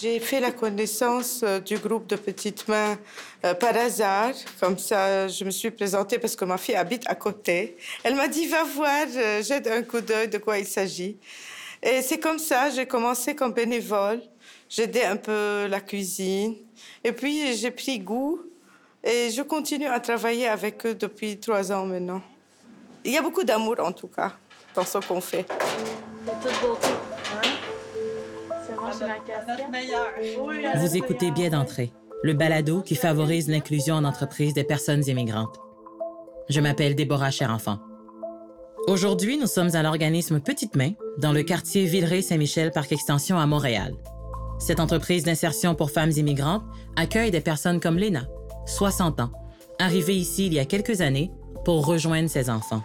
J'ai fait la connaissance euh, du groupe de petites mains euh, par hasard. Comme ça, je me suis présentée parce que ma fille habite à côté. Elle m'a dit, va voir, euh, jette un coup d'œil de quoi il s'agit. Et c'est comme ça, j'ai commencé comme bénévole. J'aidais un peu la cuisine. Et puis, j'ai pris goût. Et je continue à travailler avec eux depuis trois ans maintenant. Il y a beaucoup d'amour, en tout cas, dans ce qu'on fait. C'est meilleur. Oui, Vous écoutez Bien d'entrée, le balado qui favorise l'inclusion en entreprise des personnes immigrantes. Je m'appelle Déborah Cherenfant. Aujourd'hui, nous sommes à l'organisme Petite Main, dans le quartier Villeray-Saint-Michel Parc Extension à Montréal. Cette entreprise d'insertion pour femmes immigrantes accueille des personnes comme Léna, 60 ans, arrivée ici il y a quelques années pour rejoindre ses enfants.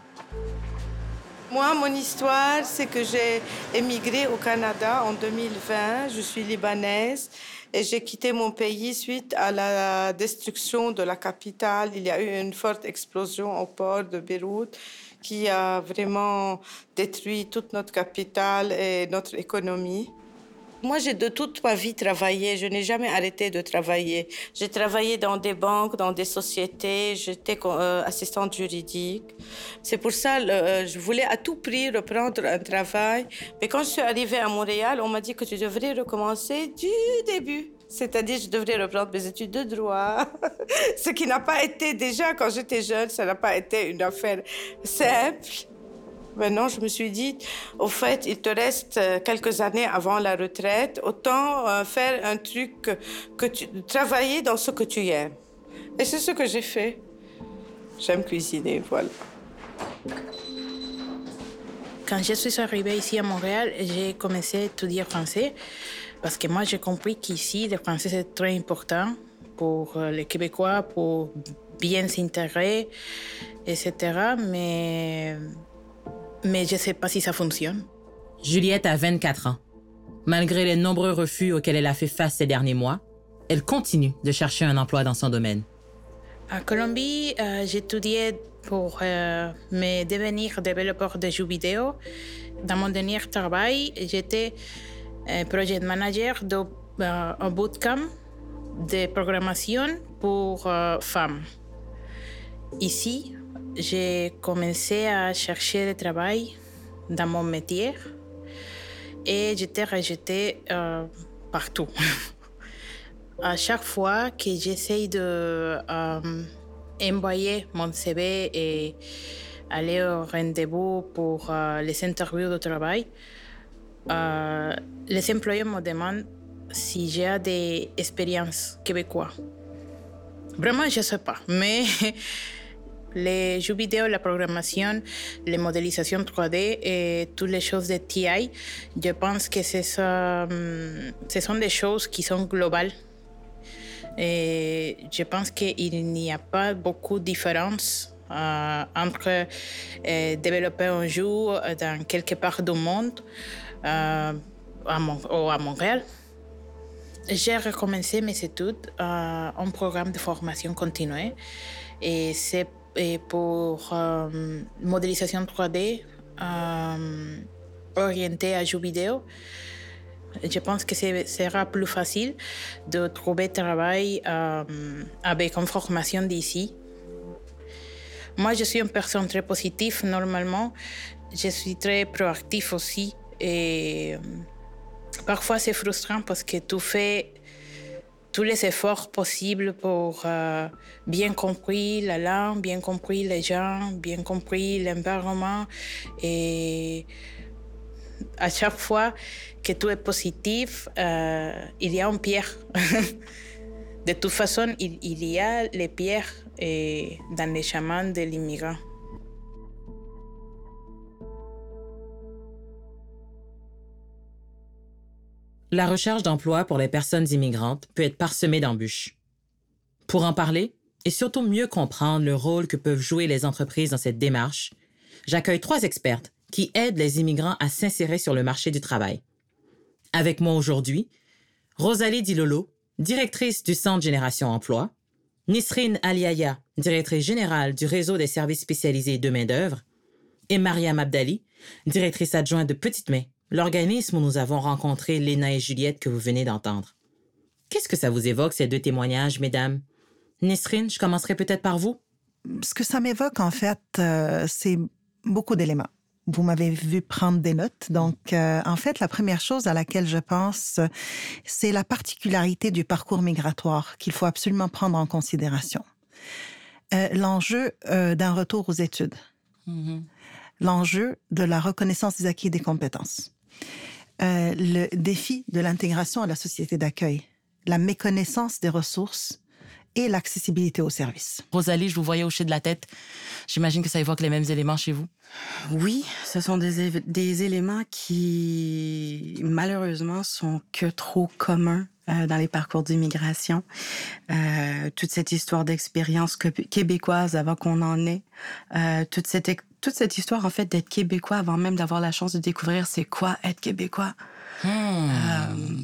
Moi, mon histoire, c'est que j'ai émigré au Canada en 2020. Je suis libanaise et j'ai quitté mon pays suite à la destruction de la capitale. Il y a eu une forte explosion au port de Beyrouth qui a vraiment détruit toute notre capitale et notre économie. Moi, j'ai de toute ma vie travaillé. Je n'ai jamais arrêté de travailler. J'ai travaillé dans des banques, dans des sociétés. J'étais euh, assistante juridique. C'est pour ça que euh, je voulais à tout prix reprendre un travail. Mais quand je suis arrivée à Montréal, on m'a dit que tu devrais recommencer du début. C'est-à-dire, je devrais reprendre mes études de droit. Ce qui n'a pas été déjà, quand j'étais jeune, ça n'a pas été une affaire simple. Maintenant, je me suis dit, au fait, il te reste euh, quelques années avant la retraite, autant euh, faire un truc que, travailler dans ce que tu aimes. Et c'est ce que j'ai fait. J'aime cuisiner, voilà. Quand je suis arrivée ici à Montréal, j'ai commencé à étudier français parce que moi, j'ai compris qu'ici, le français, c'est très important pour euh, les Québécois, pour bien s'intégrer, etc. Mais, mais je ne sais pas si ça fonctionne. Juliette a 24 ans. Malgré les nombreux refus auxquels elle a fait face ces derniers mois, elle continue de chercher un emploi dans son domaine. À Colombie, euh, j'étudiais pour euh, me devenir développeur de jeux vidéo. Dans mon dernier travail, j'étais euh, project manager d'un euh, bootcamp de programmation pour euh, femmes. Ici, j'ai commencé à chercher du travail dans mon métier et j'étais rejetée euh, partout. à chaque fois que j'essaye de euh, envoyer mon CV et aller au rendez-vous pour euh, les interviews de travail, les employés me demandent si j'ai des expériences québécoises. Vraiment, je ne sais pas, mais les jeux vidéo, la programmation, les modélisations 3D et toutes les choses de TI, je pense que ça, ce sont des choses qui sont globales. Et je pense qu'il n'y a pas beaucoup de différence euh, entre euh, développer un jeu dans quelque part du monde Mon- ou à Montréal. J'ai recommencé mes études en programme de formation continue et c'est et pour euh, modélisation 3D euh, orientée à jeux vidéo. Je pense que ce sera plus facile de trouver travail euh, avec une formation d'ici. Moi, je suis une personne très positive normalement. Je suis très proactive aussi. Et euh, parfois, c'est frustrant parce que tu fais tous les efforts possibles pour euh, bien compris la langue, bien compris les gens, bien compris l'environnement. Et à chaque fois que tu es positif, euh, il y a une pierre. de toute façon, il, y a les pierres dans les chemins de l'immigrant. La recherche d'emploi pour les personnes immigrantes peut être parsemée d'embûches. Pour en parler et surtout mieux comprendre le rôle que peuvent jouer les entreprises dans cette démarche, j'accueille trois expertes qui aident les immigrants à s'insérer sur le marché du travail. Avec moi aujourd'hui, Rosalie Dilolo, directrice du Centre Génération Emploi, Nisrine Aliaya, directrice générale du réseau des services spécialisés de main-d'œuvre, et Mariam Abdali, directrice adjointe de Petite Main, l'organisme où nous avons rencontré Léna et Juliette que vous venez d'entendre. Qu'est-ce que ça vous évoque, ces deux témoignages, mesdames? Nesrine, je commencerai peut-être par vous. Ce que ça m'évoque, en fait, euh, c'est beaucoup d'éléments. Vous m'avez vu prendre des notes. Donc, euh, en fait, la première chose à laquelle je pense, c'est la particularité du parcours migratoire qu'il faut absolument prendre en considération. Euh, L'enjeu euh, d'un retour aux études. Mm-hmm. L'enjeu de la reconnaissance des acquis et des compétences. Euh, le défi de l'intégration à la société d'accueil. La méconnaissance des ressources et l'accessibilité aux services. Rosalie, je vous voyais hocher de la tête. J'imagine que ça évoque les mêmes éléments chez vous. Oui, ce sont des, éléments qui, malheureusement, sont que trop communs euh, dans les parcours d'immigration. Euh, toute cette histoire d'expérience québécoise avant qu'on en ait. Euh, toute, cette, toute cette histoire, en fait, d'être québécois avant même d'avoir la chance de découvrir c'est quoi être québécois. Hmm. Euh,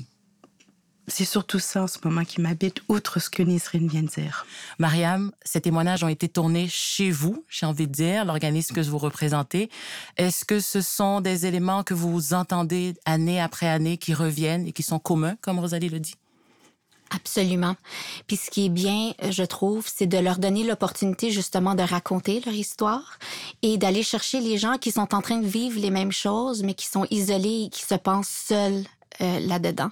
c'est surtout ça en ce moment qui m'habite, outre ce que Nisrine vient de dire. Mariam, ces témoignages ont été tournés chez vous, j'ai envie de dire, l'organisme que vous représentez. Est-ce que ce sont des éléments que vous entendez année après année qui reviennent et qui sont communs, comme Rosalie le dit? Absolument. Puis ce qui est bien, je trouve, c'est de leur donner l'opportunité justement de raconter leur histoire et d'aller chercher les gens qui sont en train de vivre les mêmes choses, mais qui sont isolés et qui se pensent seuls euh, là-dedans.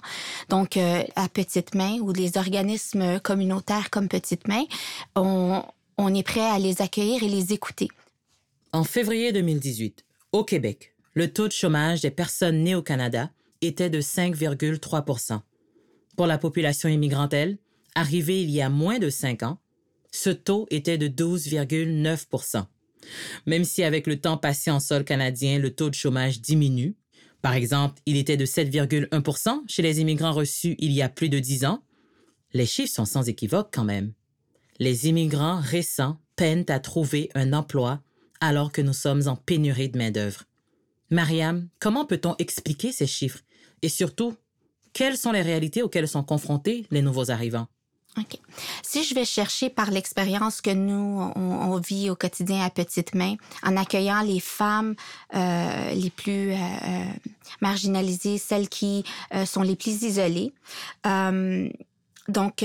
Donc, euh, à Petite Main ou les organismes communautaires comme Petite Main, on est prêt à les accueillir et les écouter. En février 2018, au Québec, le taux de chômage des personnes nées au Canada était de 5,3 Pour la population immigrante, elle, arrivée il y a moins de cinq ans, ce taux était de 12,9 Même si avec le temps passé en sol canadien, le taux de chômage diminue, par exemple, il était de 7,1 chez les immigrants reçus il y a plus de 10 ans, les chiffres sont sans équivoque quand même. Les immigrants récents peinent à trouver un emploi alors que nous sommes en pénurie de main-d'œuvre. Mariam, comment peut-on expliquer ces chiffres? Et surtout, quelles sont les réalités auxquelles sont confrontés les nouveaux arrivants? OK. Si je vais chercher par l'expérience que nous, on, vit au quotidien à Petite Main, en accueillant les femmes euh, les plus euh, euh, marginalisées, celles qui sont les plus isolées, donc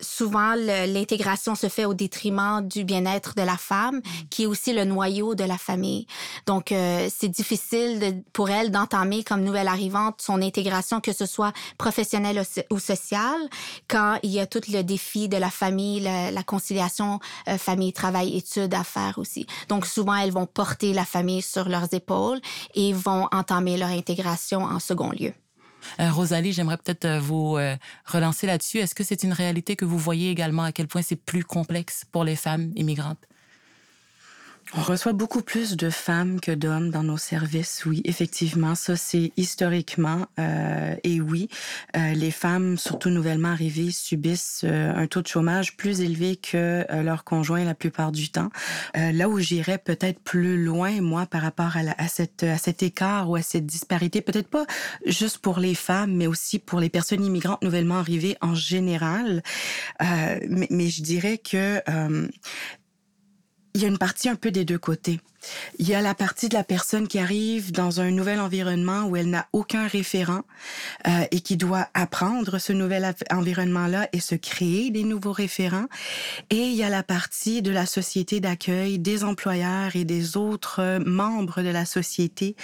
souvent l'intégration se fait au détriment du bien-être de la femme, qui est aussi le noyau de la famille. Donc euh, c'est difficile de- pour elle d'entamer comme nouvelle arrivante son intégration, que ce soit professionnelle ou sociale, quand il y a tout le défi de la famille, la, la conciliation euh, famille, travail, études à faire aussi. Donc souvent elles vont porter la famille sur leurs épaules et vont entamer leur intégration en second lieu. Euh, Rosalie, j'aimerais peut-être euh, vous euh, relancer là-dessus. Est-ce que c'est une réalité que vous voyez également à quel point c'est plus complexe pour les femmes immigrantes? On reçoit beaucoup plus de femmes que d'hommes dans nos services. Oui, effectivement, ça c'est historiquement. euh, et oui, euh, les femmes, surtout nouvellement arrivées, subissent euh, un taux de chômage plus élevé que euh, leurs conjoints la plupart du temps. Euh, là où j'irais peut-être plus loin, moi, par rapport à, la- à, cette, à cet écart ou à cette disparité, peut-être pas juste pour les femmes, mais aussi pour les personnes immigrantes nouvellement arrivées en général. Mais, mais je dirais que il y a une partie un peu des deux côtés. Il y a la partie de la personne qui arrive dans un nouvel environnement où elle n'a aucun référent euh, et qui doit apprendre ce nouvel environnement-là et se créer des nouveaux référents. Et il y a la partie de la société d'accueil, des employeurs et des autres euh, membres de la société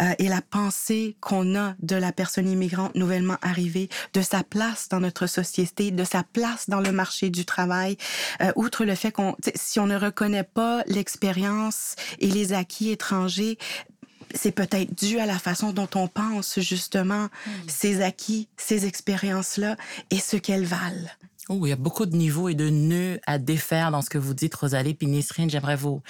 euh, et la pensée qu'on a de la personne immigrante nouvellement arrivée, de sa place dans notre société, de sa place dans le marché du travail. Euh, outre le fait qu'on, si on ne reconnaît pas l'expérience et les acquis étrangers, c'est peut-être dû à la façon dont on pense justement ces acquis, ces expériences-là et ce qu'elles valent. Oh, il y a beaucoup de niveaux et de nœuds à défaire dans ce que vous dites, Rosalie. Puis Nisrine, j'aimerais vous,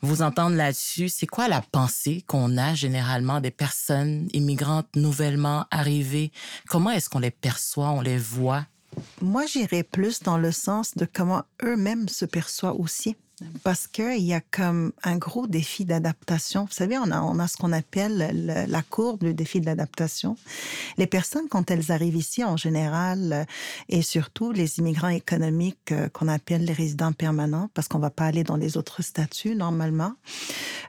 vous entendre là-dessus. C'est quoi la pensée qu'on a généralement des personnes immigrantes nouvellement arrivées? Comment est-ce qu'on les perçoit, on les voit? Moi, j'irais plus dans le sens de comment eux-mêmes se perçoivent aussi. Parce qu'il y a comme un gros défi d'adaptation. Vous savez, on a, ce qu'on appelle le- la courbe, le défi de l'adaptation. Les personnes, quand elles arrivent ici, en général, euh, et surtout les immigrants économiques euh, qu'on appelle les résidents permanents, parce qu'on va pas aller dans les autres statuts normalement,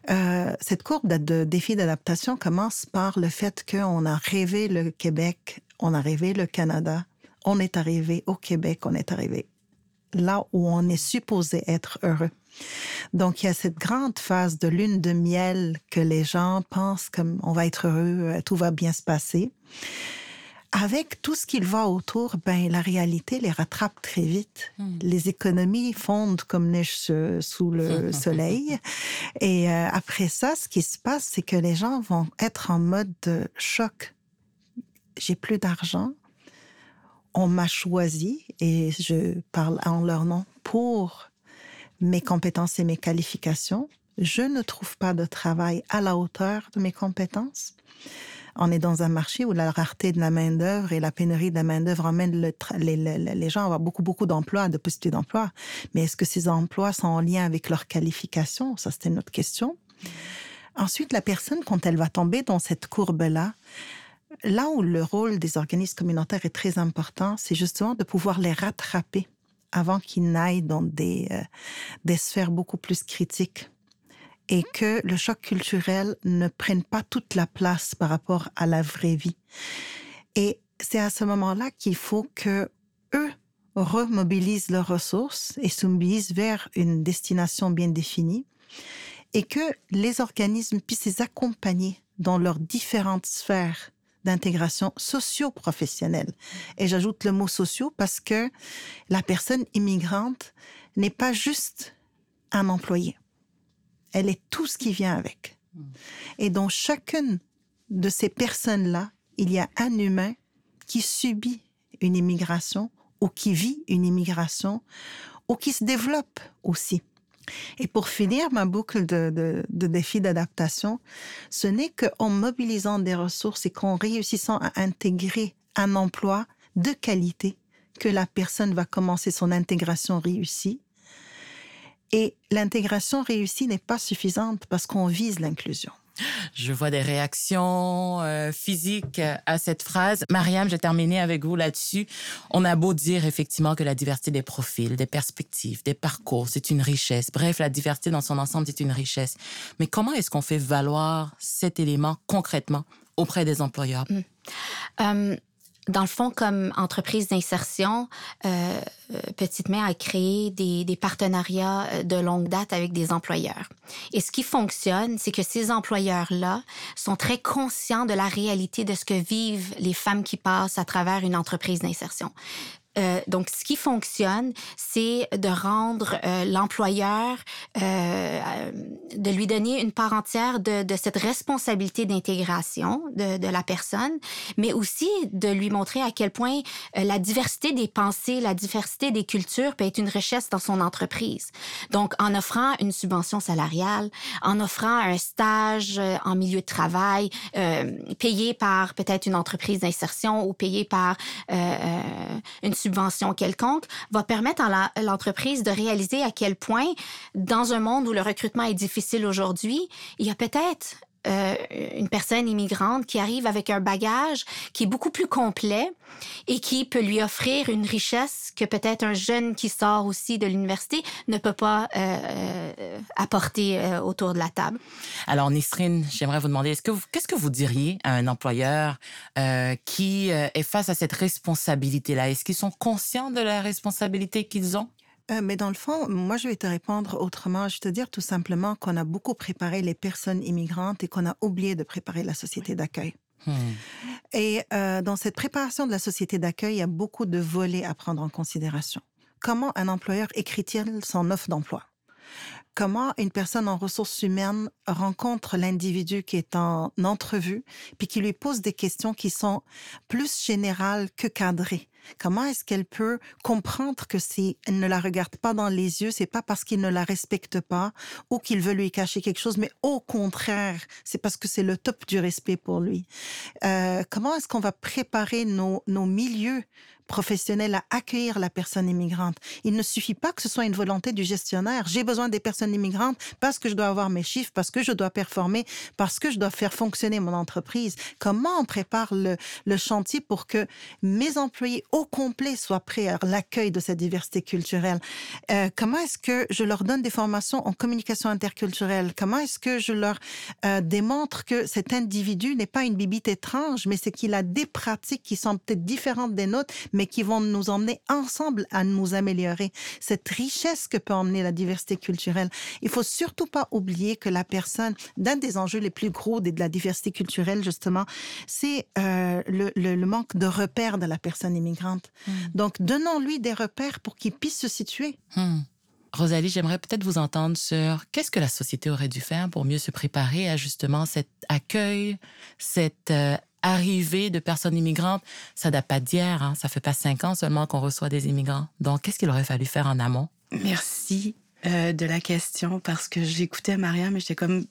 Euh, cette courbe de défi d'adaptation commence par le fait qu'on a rêvé le Québec, on a rêvé le Canada, on est arrivé au Québec, on est arrivé là où on est supposé être heureux. Donc, il y a cette grande phase de lune de miel que les gens pensent comme on va être heureux, euh, tout va bien se passer. Avec tout ce qu'il va autour, ben, la réalité les rattrape très vite. Hmm. Les économies fondent comme neige sous le soleil. Et euh, après ça, ce qui se passe, c'est que les gens vont être en mode choc. J'ai plus d'argent, on m'a choisi, et je parle en leur nom, pour mes compétences et mes qualifications. Je ne trouve pas de travail à la hauteur de mes compétences. On est dans un marché où la rareté de la main-d'œuvre et la pénurie de la main-d'œuvre emmènent les, gens à avoir beaucoup, beaucoup d'emplois, de possibilités d'emploi. Mais est-ce que ces emplois sont en lien avec leurs qualifications? Ça, c'était une autre question. Ensuite, la personne, quand elle va tomber dans cette courbe-là, là où le rôle des organismes communautaires est très important, c'est justement de pouvoir les rattraper avant qu'ils n'aillent dans des, euh, des sphères beaucoup plus critiques et que le choc culturel ne prenne pas toute la place par rapport à la vraie vie. Et c'est à ce moment-là qu'il faut que eux remobilisent leurs ressources et se vers une destination bien définie et que les organismes puissent les accompagner dans leurs différentes sphères d'intégration socio-professionnelle. Et j'ajoute le mot socio parce que la personne immigrante n'est pas juste un employé. Elle est tout ce qui vient avec. Et dans chacune de ces personnes-là, il y a un humain qui subit une immigration ou qui vit une immigration ou qui se développe aussi. Et pour finir ma boucle de, défis d'adaptation, ce n'est qu'en mobilisant des ressources et qu'en réussissant à intégrer un emploi de qualité que la personne va commencer son intégration réussie. Et l'intégration réussie n'est pas suffisante parce qu'on vise l'inclusion. Je vois des réactions euh, physiques à cette phrase. Mariam, j'ai terminé avec vous là-dessus. On a beau dire effectivement que la diversité des profils, des perspectives, des parcours, c'est une richesse. Bref, la diversité dans son ensemble, c'est une richesse. Mais comment est-ce qu'on fait valoir cet élément concrètement auprès des employeurs? Hum. Hum, dans le fond, comme entreprise d'insertion, euh, euh, Petite Main a créé des, des, partenariats euh, de longue date avec des employeurs. Et ce qui fonctionne, c'est que ces employeurs-là sont très conscients de la réalité de ce que vivent les femmes qui passent à travers une entreprise d'insertion. Euh, donc, ce qui fonctionne, c'est de rendre euh, l'employeur, euh, de lui donner une part entière de, cette responsabilité d'intégration de, de, la personne, mais aussi de lui montrer à quel point la diversité des pensées, la diversité des cultures peut être une richesse dans son entreprise. Donc, en offrant une subvention salariale, en offrant un stage en milieu de travail payé par peut-être une entreprise d'insertion ou payé par une subvention quelconque va permettre à l'entreprise de réaliser à quel point, dans un monde où le recrutement est difficile aujourd'hui, il y a peut-être euh, une personne immigrante qui arrive avec un bagage qui est beaucoup plus complet et qui peut lui offrir une richesse que peut-être un jeune qui sort aussi de l'université ne peut pas euh, euh, apporter autour de la table. Alors, Nisrine, j'aimerais vous demander, est-ce que qu'est-ce que vous diriez à un employeur qui est face à cette responsabilité-là? Est-ce qu'ils sont conscients de la responsabilité qu'ils ont? Euh, mais dans le fond, moi, je vais te répondre autrement. Je vais te dire tout simplement qu'on a beaucoup préparé les personnes immigrantes et qu'on a oublié de préparer la société d'accueil. Hmm. Et euh, dans cette préparation de la société d'accueil, il y a beaucoup de volets à prendre en considération. Comment un employeur écrit-il son offre d'emploi? Comment une personne en ressources humaines rencontre l'individu qui est en entrevue, puis qui lui pose des questions qui sont plus générales que cadrées? Comment est-ce qu'elle peut comprendre que si elle ne la regarde pas dans les yeux, c'est pas parce qu'il ne la respecte pas ou qu'il veut lui cacher quelque chose, mais au contraire, c'est parce que c'est le top du respect pour lui. Euh, comment est-ce qu'on va préparer nos, nos milieux professionnels à accueillir la personne immigrante? Il ne suffit pas que ce soit une volonté du gestionnaire. J'ai besoin des personnes immigrante parce que je dois avoir mes chiffres, parce que je dois performer, parce que je dois faire fonctionner mon entreprise. Comment on prépare le, le chantier pour que mes employés au complet soient prêts à l'accueil de cette diversité culturelle? Euh, comment est-ce que je leur donne des formations en communication interculturelle? Comment est-ce que je leur euh, démontre que cet individu n'est pas une bibite étrange, mais c'est qu'il a des pratiques qui sont peut-être différentes des nôtres, mais qui vont nous emmener ensemble à nous améliorer? Cette richesse que peut emmener la diversité culturelle. Il faut surtout pas oublier que la personne, d'un des enjeux les plus gros de la diversité culturelle, justement, c'est euh, le, le, manque de repères de la personne immigrante. Hmm. Donc, donnons-lui des repères pour qu'il puisse se situer. Hmm. Rosalie, j'aimerais peut-être vous entendre sur qu'est-ce que la société aurait dû faire pour mieux se préparer à justement cet accueil, cette euh, arrivée de personnes immigrantes. Ça date pas d'hier, hein? ça fait pas cinq ans seulement qu'on reçoit des immigrants. Donc, qu'est-ce qu'il aurait fallu faire en amont? Merci. Euh, de la question parce que j'écoutais Maria, mais j'étais comme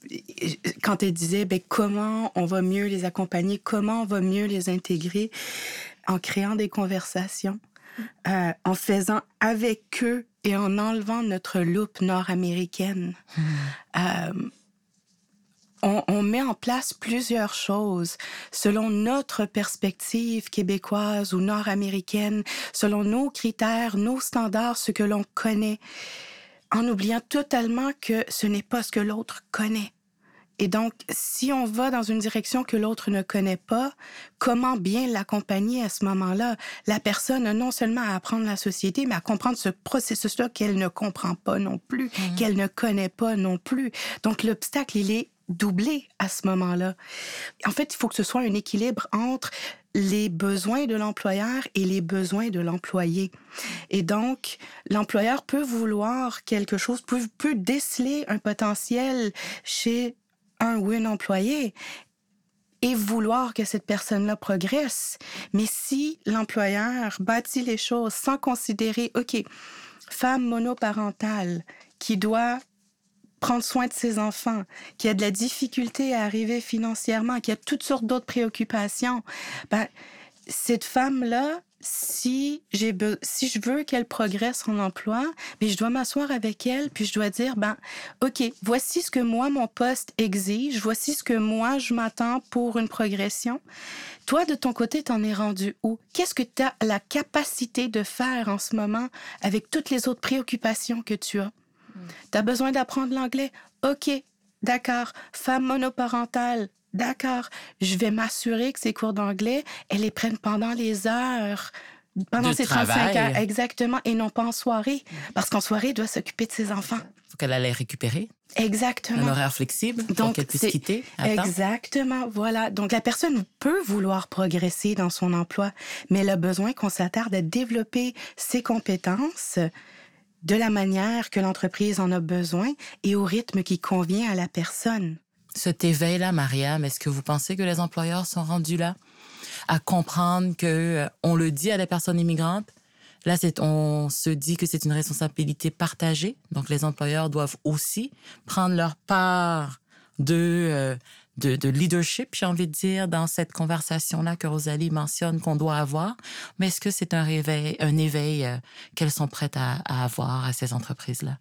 quand elle disait ben, comment on va mieux les accompagner, comment on va mieux les intégrer en créant des conversations, euh, en faisant avec eux et en enlevant notre loupe nord-américaine. Hmm. Euh, on, on, met en place plusieurs choses selon notre perspective québécoise ou nord-américaine, selon nos critères, nos standards, ce que l'on connaît, en oubliant totalement que ce n'est pas ce que l'autre connaît. Et donc, si on va dans une direction que l'autre ne connaît pas, comment bien l'accompagner à ce moment-là? La personne a non seulement à apprendre la société, mais à comprendre ce processus-là qu'elle ne comprend pas non plus, mmh. qu'elle ne connaît pas non plus. Donc, l'obstacle, il est doublé à ce moment-là. En fait, il faut que ce soit un équilibre entre les besoins de l'employeur et les besoins de l'employé. Et donc, l'employeur peut vouloir quelque chose, peut, peut déceler un potentiel chez un ou une employé et vouloir que cette personne-là progresse. Mais si l'employeur bâtit les choses sans considérer, OK, femme monoparentale qui doit prendre soin de ses enfants, qui a de la difficulté à arriver financièrement, qui a toutes sortes d'autres préoccupations, ben, cette femme-là, si si je veux qu'elle progresse en emploi, mais je dois m'asseoir avec elle puis je dois dire ben OK, voici ce que moi mon poste exige, voici ce que moi je m'attends pour une progression. Toi de ton côté, t'en es rendu où? Qu'est-ce que tu as la capacité de faire en ce moment avec toutes les autres préoccupations que tu as? Tu as besoin d'apprendre l'anglais? OK, d'accord. Femme monoparentale, d'accord. Je vais m'assurer que ces cours d'anglais, elles les prennent pendant les heures pendant ces 35 heures, exactement, et non pas en soirée. Parce qu'en soirée, elle doit s'occuper de ses enfants. Faut qu'elle aille récupérer. Exactement. Un horaire flexible pour qu'elle puisse quitter. Exactement, voilà. Donc la personne peut vouloir progresser dans son emploi, mais elle a besoin qu'on s'attarde à développer ses compétences, de la manière que l'entreprise en a besoin et au rythme qui convient à la personne. Cet éveil-là, Mariam, est-ce que vous pensez que les employeurs sont rendus là à comprendre que euh, on le dit à des personnes immigrantes? Là, on se dit que c'est une responsabilité partagée. Donc, les employeurs doivent aussi prendre leur part de, euh, de, leadership, j'ai envie de dire, dans cette conversation-là que Rosalie mentionne qu'on doit avoir. Mais est-ce que c'est un réveil, un éveil euh, qu'elles sont prêtes à, avoir à ces entreprises-là?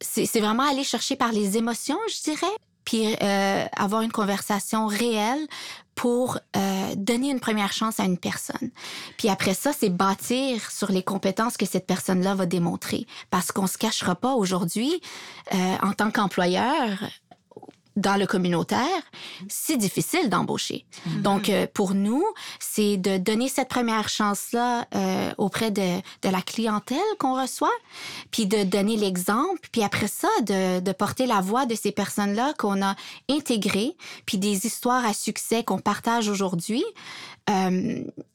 C'est vraiment aller chercher par les émotions, je dirais, puis euh, avoir une conversation réelle pour euh, donner une première chance à une personne. Puis après ça, c'est bâtir sur les compétences que cette personne-là va démontrer. Parce qu'on se cachera pas aujourd'hui, en tant qu'employeur, dans le communautaire, c'est difficile d'embaucher. Mm-hmm. Donc, euh, pour nous, c'est de donner cette première chance-là euh, auprès de, de, la clientèle qu'on reçoit, puis de donner l'exemple, puis après ça, de, de porter la voix de ces personnes-là qu'on a intégrées, puis des histoires à succès qu'on partage aujourd'hui.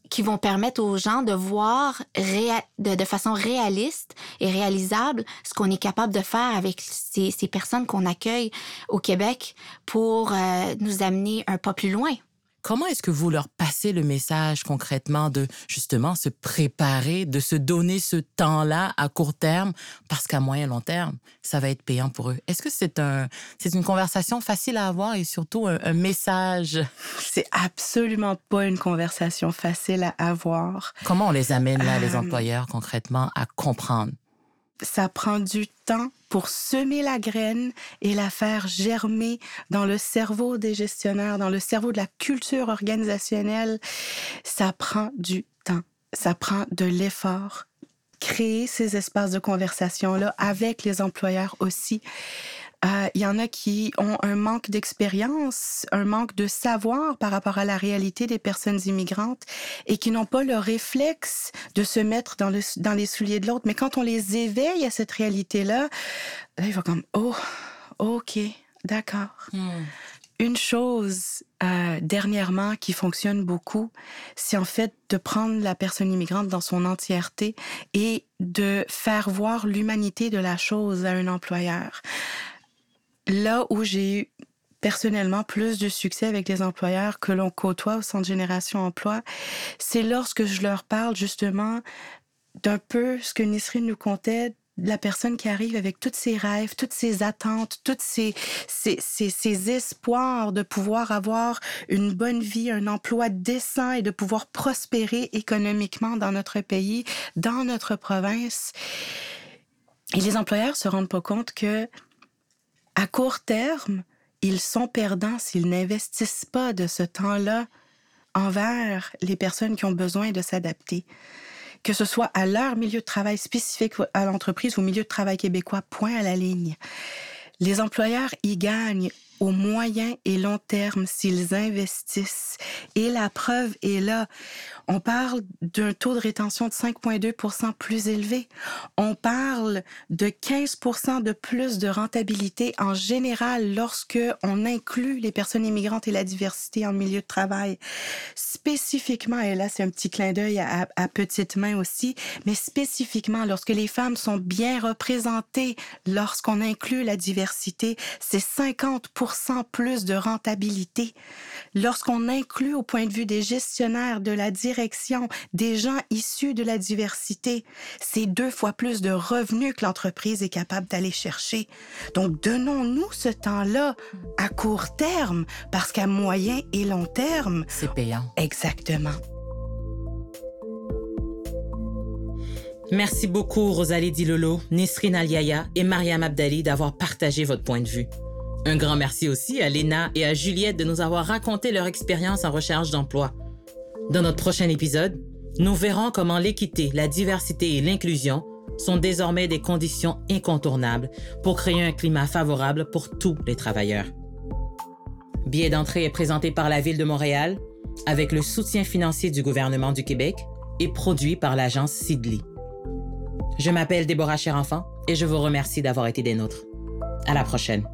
Qui vont permettre aux gens de voir de, de, façon réaliste et réalisable ce qu'on est capable de faire avec ces, ces personnes qu'on accueille au Québec pour euh, nous amener un pas plus loin. Comment est-ce que vous leur passez le message concrètement de justement se préparer, de se donner ce temps-là à court terme? Parce qu'à moyen long terme, ça va être payant pour eux. Est-ce que c'est un c'est une conversation facile à avoir et surtout un, message? C'est absolument pas une conversation facile à avoir. Comment on les amène là les euh, employeurs concrètement à comprendre? Ça prend du temps pour semer la graine et la faire germer dans le cerveau des gestionnaires, dans le cerveau de la culture organisationnelle. Ça prend du temps. Ça prend de l'effort. Créer ces espaces de conversation-là avec les employeurs aussi. Euh, il y en a qui ont un manque d'expérience, un manque de savoir par rapport à la réalité des personnes immigrantes et qui n'ont pas le réflexe de se mettre dans, le, dans les souliers de l'autre. Mais quand on les éveille à cette réalité-là, là, ils vont comme, oh, ok, d'accord. Hmm. Une chose euh, dernièrement qui fonctionne beaucoup, c'est en fait de prendre la personne immigrante dans son entièreté et de faire voir l'humanité de la chose à un employeur là où j'ai eu personnellement plus de succès avec les employeurs que l'on côtoie au Centre Génération Emploi, c'est lorsque je leur parle justement d'un peu ce que Nisrine nous contait la personne qui arrive avec tous ses rêves, toutes ses attentes, tous ses, ses, espoirs de pouvoir avoir une bonne vie, un emploi décent et de pouvoir prospérer économiquement dans notre pays, dans notre province. Et les employeurs se rendent pas compte que à court terme, ils sont perdants s'ils n'investissent pas de ce temps-là envers les personnes qui ont besoin de s'adapter. Que ce soit à leur milieu de travail spécifique à l'entreprise ou au milieu de travail québécois, point à la ligne. Les employeurs y gagnent au moyen et long terme s'ils investissent. Et la preuve est là. On parle d'un taux de rétention de 5,2% plus élevé. On parle de 15% de plus de rentabilité en général lorsque on inclut les personnes immigrantes et la diversité en milieu de travail. Spécifiquement, et là c'est un petit clin d'œil à, à petite main aussi, mais spécifiquement lorsque les femmes sont bien représentées, lorsqu'on inclut la diversité, c'est 50% plus de rentabilité. Lorsqu'on inclut au point de vue des gestionnaires de la direction des gens issus de la diversité, c'est deux fois plus de revenus que l'entreprise est capable d'aller chercher. Donc donnons-nous ce temps-là à court terme parce qu'à moyen et long terme, c'est payant. Exactement. Merci beaucoup, Rosalie Dilolo, Nisrine Aliaya et Mariam Abdali d'avoir partagé votre point de vue. Un grand merci aussi à Léna et à Juliette de nous avoir raconté leur expérience en recherche d'emploi. Dans notre prochain épisode, nous verrons comment l'équité, la diversité et l'inclusion sont désormais des conditions incontournables pour créer un climat favorable pour tous les travailleurs. Billet d'entrée est présenté par la Ville de Montréal avec le soutien financier du gouvernement du Québec et produit par l'agence Sidley. Je m'appelle Déborah Cherenfant et je vous remercie d'avoir été des nôtres. À la prochaine.